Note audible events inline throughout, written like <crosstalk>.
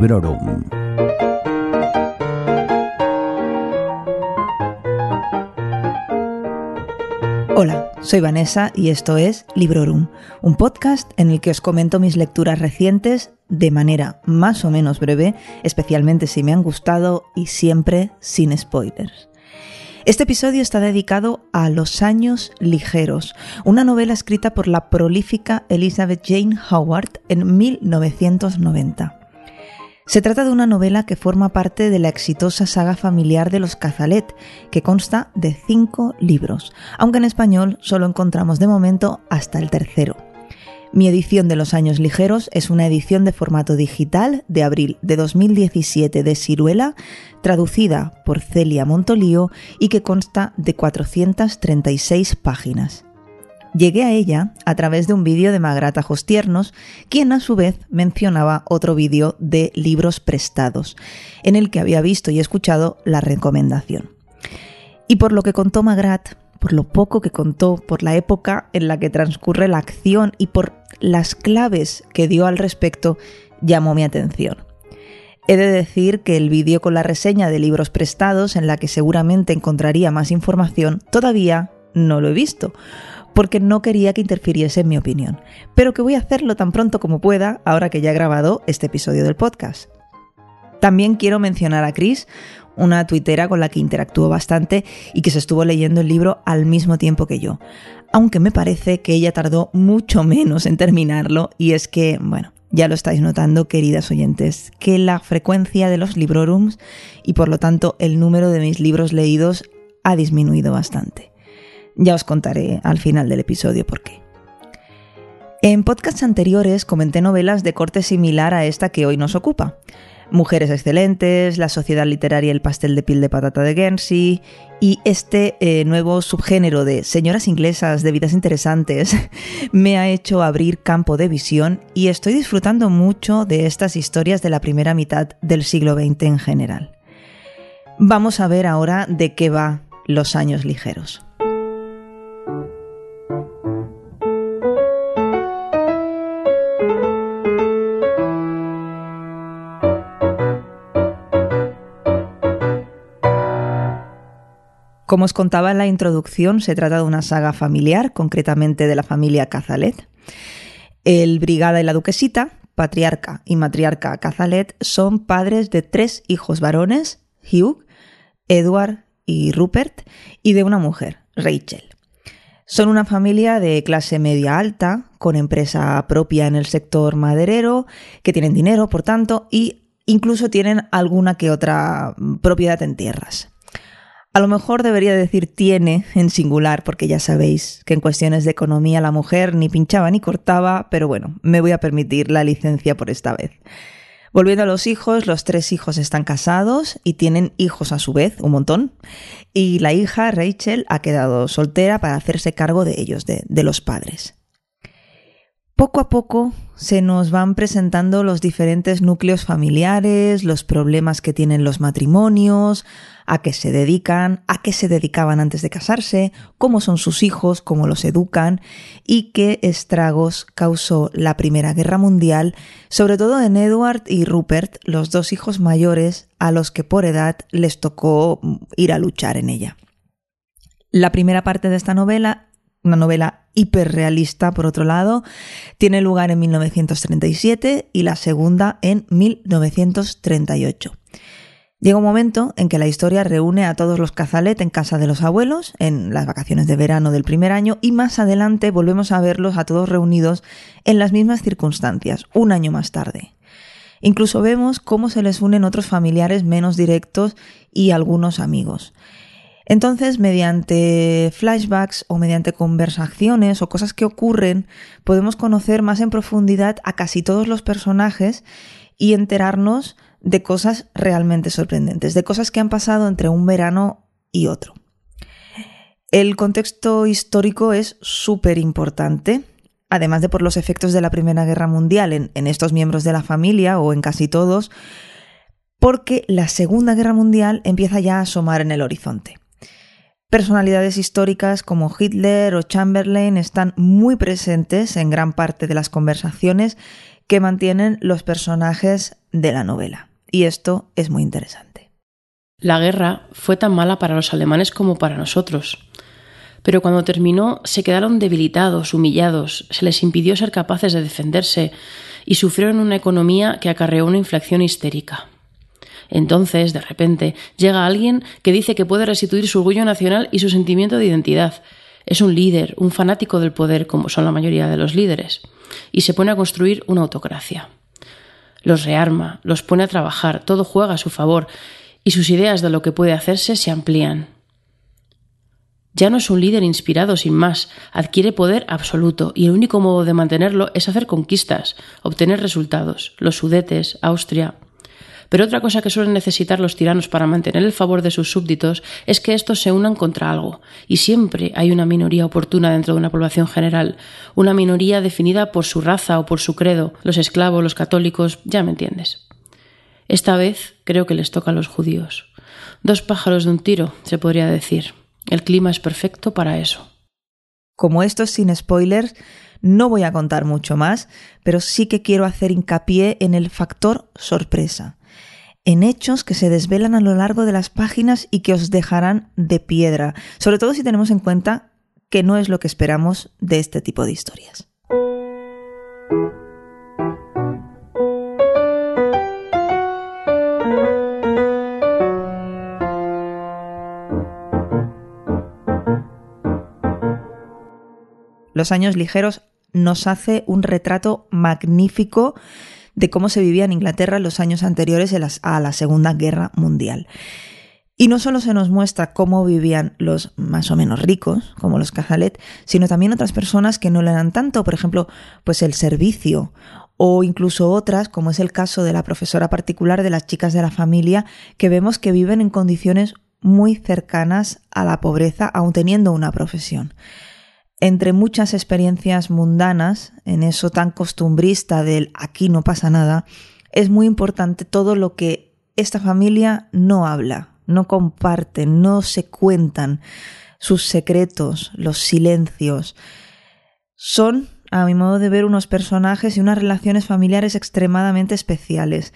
Librorum. Hola, soy Vanessa y esto es Librorum, un podcast en el que os comento mis lecturas recientes de manera más o menos breve, especialmente si me han gustado y siempre sin spoilers. Este episodio está dedicado a Los años ligeros, una novela escrita por la prolífica Elizabeth Jane Howard en 1990. Se trata de una novela que forma parte de la exitosa saga familiar de los Cazalet, que consta de cinco libros, aunque en español solo encontramos de momento hasta el tercero. Mi edición de Los Años Ligeros es una edición de formato digital de abril de 2017 de Ciruela, traducida por Celia Montolío y que consta de 436 páginas. Llegué a ella a través de un vídeo de Magrata Tiernos, quien a su vez mencionaba otro vídeo de libros prestados, en el que había visto y escuchado la recomendación. Y por lo que contó Magrat, por lo poco que contó, por la época en la que transcurre la acción y por las claves que dio al respecto, llamó mi atención. He de decir que el vídeo con la reseña de libros prestados, en la que seguramente encontraría más información, todavía no lo he visto, porque no quería que interfiriese en mi opinión, pero que voy a hacerlo tan pronto como pueda ahora que ya he grabado este episodio del podcast. También quiero mencionar a Chris, una tuitera con la que interactúo bastante y que se estuvo leyendo el libro al mismo tiempo que yo. Aunque me parece que ella tardó mucho menos en terminarlo y es que, bueno, ya lo estáis notando, queridas oyentes, que la frecuencia de los librorums y por lo tanto el número de mis libros leídos ha disminuido bastante. Ya os contaré al final del episodio por qué. En podcasts anteriores comenté novelas de corte similar a esta que hoy nos ocupa. Mujeres excelentes, La sociedad literaria El pastel de piel de patata de Guernsey y este eh, nuevo subgénero de señoras inglesas de vidas interesantes <laughs> me ha hecho abrir campo de visión y estoy disfrutando mucho de estas historias de la primera mitad del siglo XX en general. Vamos a ver ahora de qué va Los años ligeros. Como os contaba en la introducción, se trata de una saga familiar, concretamente de la familia Cazalet. El Brigada y la Duquesita, patriarca y matriarca Cazalet, son padres de tres hijos varones, Hugh, Edward y Rupert, y de una mujer, Rachel. Son una familia de clase media alta, con empresa propia en el sector maderero, que tienen dinero, por tanto, y incluso tienen alguna que otra propiedad en tierras. A lo mejor debería decir tiene en singular, porque ya sabéis que en cuestiones de economía la mujer ni pinchaba ni cortaba, pero bueno, me voy a permitir la licencia por esta vez. Volviendo a los hijos, los tres hijos están casados y tienen hijos a su vez, un montón. Y la hija, Rachel, ha quedado soltera para hacerse cargo de ellos, de, de los padres. Poco a poco se nos van presentando los diferentes núcleos familiares, los problemas que tienen los matrimonios, a qué se dedican, a qué se dedicaban antes de casarse, cómo son sus hijos, cómo los educan y qué estragos causó la Primera Guerra Mundial, sobre todo en Edward y Rupert, los dos hijos mayores a los que por edad les tocó ir a luchar en ella. La primera parte de esta novela una novela hiperrealista, por otro lado, tiene lugar en 1937 y la segunda en 1938. Llega un momento en que la historia reúne a todos los Cazalet en casa de los abuelos, en las vacaciones de verano del primer año, y más adelante volvemos a verlos a todos reunidos en las mismas circunstancias, un año más tarde. Incluso vemos cómo se les unen otros familiares menos directos y algunos amigos. Entonces, mediante flashbacks o mediante conversaciones o cosas que ocurren, podemos conocer más en profundidad a casi todos los personajes y enterarnos de cosas realmente sorprendentes, de cosas que han pasado entre un verano y otro. El contexto histórico es súper importante, además de por los efectos de la Primera Guerra Mundial en, en, estos miembros de la familia o en casi todos, porque la Segunda Guerra Mundial empieza ya a asomar en el horizonte. Personalidades históricas como Hitler o Chamberlain están muy presentes en gran parte de las conversaciones que mantienen los personajes de la novela. Y esto es muy interesante. La guerra fue tan mala para los alemanes como para nosotros. Pero cuando terminó se quedaron debilitados, humillados, se les impidió ser capaces de defenderse y sufrieron una economía que acarreó una inflación histérica. Entonces, de repente, llega alguien que dice que puede restituir su orgullo nacional y su sentimiento de identidad. Es un líder, un fanático del poder, como son la mayoría de los líderes, y se pone a construir una autocracia. Los rearma, los pone a trabajar, todo juega a su favor, y sus ideas de lo que puede hacerse se amplían. Ya no es un líder inspirado sin más, adquiere poder absoluto y el único modo de mantenerlo es hacer conquistas, obtener resultados. Los Sudetes, Austria, pero otra cosa que suelen necesitar los tiranos para mantener el favor de sus súbditos es que estos se unan contra algo, y siempre hay una minoría oportuna dentro de una población general, una minoría definida por su raza o por su credo, los esclavos, los católicos, ya me entiendes. Esta vez creo que les toca a los judíos. Dos pájaros de un tiro, se podría decir. El clima es perfecto para eso. Como esto es sin spoilers, no voy a contar mucho más, pero sí que quiero hacer hincapié en el factor sorpresa en hechos que se desvelan a lo largo de las páginas y que os dejarán de piedra, sobre todo si tenemos en cuenta que no es lo que esperamos de este tipo de historias. Los años ligeros nos hace un retrato magnífico de cómo se vivía en Inglaterra en los años anteriores a la Segunda Guerra Mundial. Y no solo se nos muestra cómo vivían los más o menos ricos, como los Cazalet, sino también otras personas que no le dan tanto, por ejemplo, pues el servicio, o incluso otras, como es el caso de la profesora particular de las chicas de la familia, que vemos que viven en condiciones muy cercanas a la pobreza, aun teniendo una profesión entre muchas experiencias mundanas, en eso tan costumbrista del aquí no pasa nada, es muy importante todo lo que esta familia no habla, no comparte, no se cuentan, sus secretos, los silencios. Son, a mi modo de ver, unos personajes y unas relaciones familiares extremadamente especiales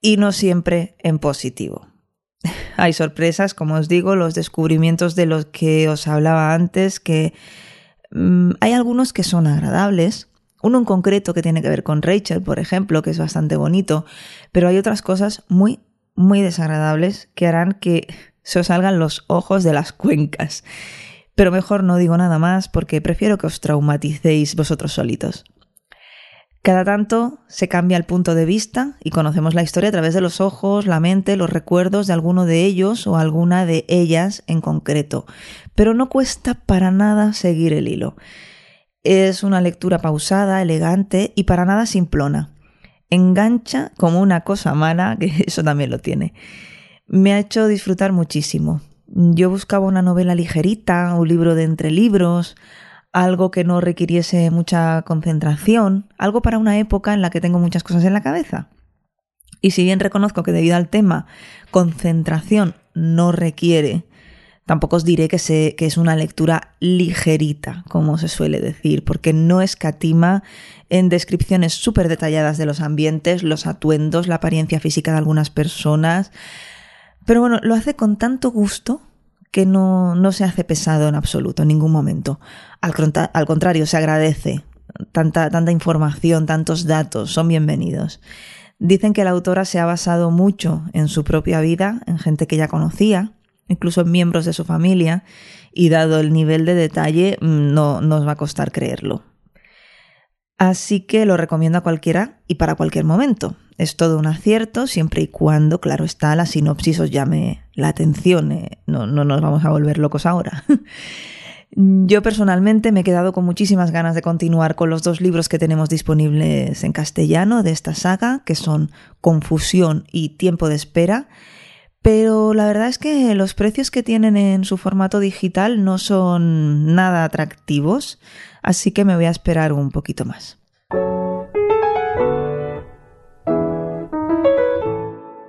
y no siempre en positivo. <laughs> Hay sorpresas, como os digo, los descubrimientos de los que os hablaba antes, que Mm, hay algunos que son agradables, uno en concreto que tiene que ver con Rachel, por ejemplo, que es bastante bonito, pero hay otras cosas muy, muy desagradables que harán que se os salgan los ojos de las cuencas. Pero mejor no digo nada más porque prefiero que os traumaticéis vosotros solitos. Cada tanto se cambia el punto de vista y conocemos la historia a través de los ojos, la mente, los recuerdos de alguno de ellos o alguna de ellas en concreto. Pero no cuesta para nada seguir el hilo. Es una lectura pausada, elegante y para nada simplona. Engancha como una cosa mala, <laughs> que eso también lo tiene. Me ha hecho disfrutar muchísimo. Yo buscaba una novela ligerita, un libro de entre libros, algo que no requiriese mucha concentración, algo para una época en la que tengo muchas cosas en la cabeza. Y si bien reconozco que debido al tema concentración no requiere, tampoco os diré que, que es una lectura ligerita, como se suele decir, porque no escatima en descripciones súper detalladas de los ambientes, los atuendos, la apariencia física de algunas personas. Pero bueno, lo hace con tanto gusto que no, no se hace pesado en absoluto, en ningún momento. Al, al contrario, se agradece. Tanta, tanta información, tantos datos, son bienvenidos. Dicen que la autora se ha basado mucho en su propia vida, en gente que ya conocía, incluso en miembros de su familia, y dado el nivel de detalle, mm, no nos va a costar creerlo. Así que lo recomiendo a cualquiera y para cualquier momento. Es todo un acierto siempre y cuando, claro está, la sinopsis os llame la atención. Eh, no, no nos vamos a volver locos ahora. <laughs> Yo personalmente me he quedado con muchísimas ganas de continuar con los dos libros que tenemos disponibles en castellano de esta saga, que son Confusión y Tiempo de Espera. Pero la verdad es que los precios que tienen en su formato digital no son nada atractivos, así que me voy a esperar un poquito más.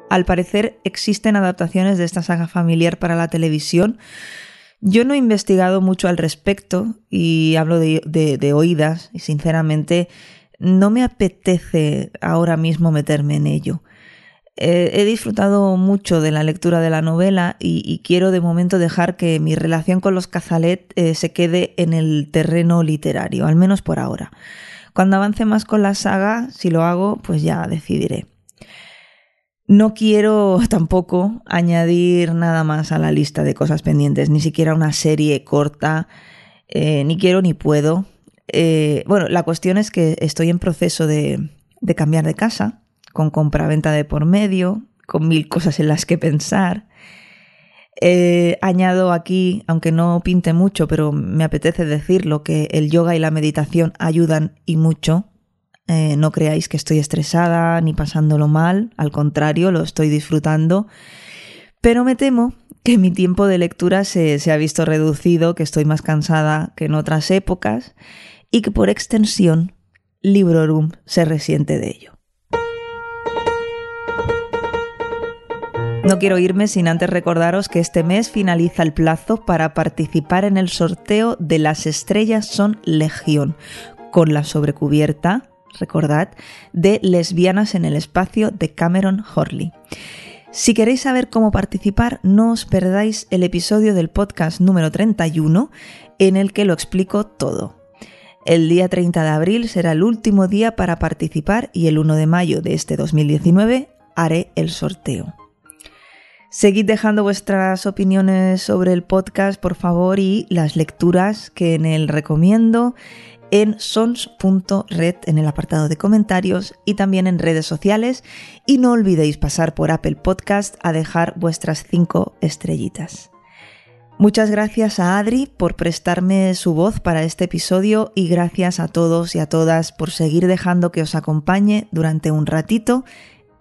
Al parecer existen adaptaciones de esta saga familiar para la televisión. Yo no he investigado mucho al respecto y hablo de, oídas y sinceramente no me apetece ahora mismo meterme en ello. Eh, he disfrutado mucho de la lectura de la novela y, quiero de momento dejar que mi relación con los Cazalet eh, se quede en el terreno literario, al menos por ahora. Cuando avance más con la saga, si lo hago, pues ya decidiré. No quiero <laughs> tampoco añadir nada más a la lista de cosas pendientes, ni siquiera una serie corta, eh, ni quiero ni puedo. bueno, la cuestión es que estoy en proceso de, de cambiar de casa con compra-venta de por medio, con mil cosas en las que pensar. Eh, añado aquí, aunque no pinte mucho, pero me apetece decirlo, que el yoga y la meditación ayudan y mucho. Eh, no creáis que estoy estresada ni pasándolo mal, al contrario, lo estoy disfrutando. Pero me temo que mi tiempo de lectura se, se ha visto reducido, que estoy más cansada que en otras épocas y que por extensión Librorum se resiente de ello. No quiero irme sin antes recordaros que este mes finaliza el plazo para participar en el sorteo de Las Estrellas son Legión, con la sobrecubierta, recordad, de Lesbianas en el Espacio de Cameron Horley. Si queréis saber cómo participar, no os perdáis el episodio del podcast número 31 en el que lo explico todo. El día 30 de abril será el último día para participar y el 1 de mayo de este 2019 haré el sorteo. Seguid dejando vuestras opiniones sobre el podcast, por favor, y las lecturas que en él recomiendo en sons.red en el apartado de comentarios y también en redes sociales. Y no olvidéis pasar por Apple Podcast a dejar vuestras cinco estrellitas. Muchas gracias a Adri por prestarme su voz para este episodio y gracias a todos y a todas por seguir dejando que os acompañe durante un ratito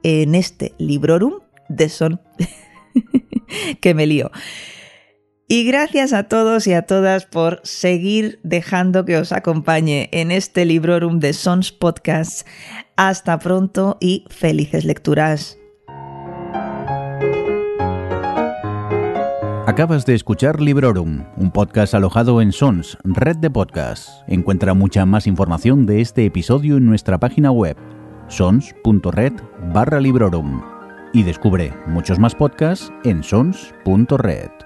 en este Librorum de Son. <laughs> que me lío. Y gracias a todos y a todas por seguir dejando que os acompañe en este Librorum de Sons Podcast. Hasta pronto y felices lecturas. Acabas de escuchar Librorum, un podcast alojado en Sons, red de podcasts. Encuentra mucha más información de este episodio en nuestra página web, sons.red barra Librorum y descubre muchos más podcasts en sons.red.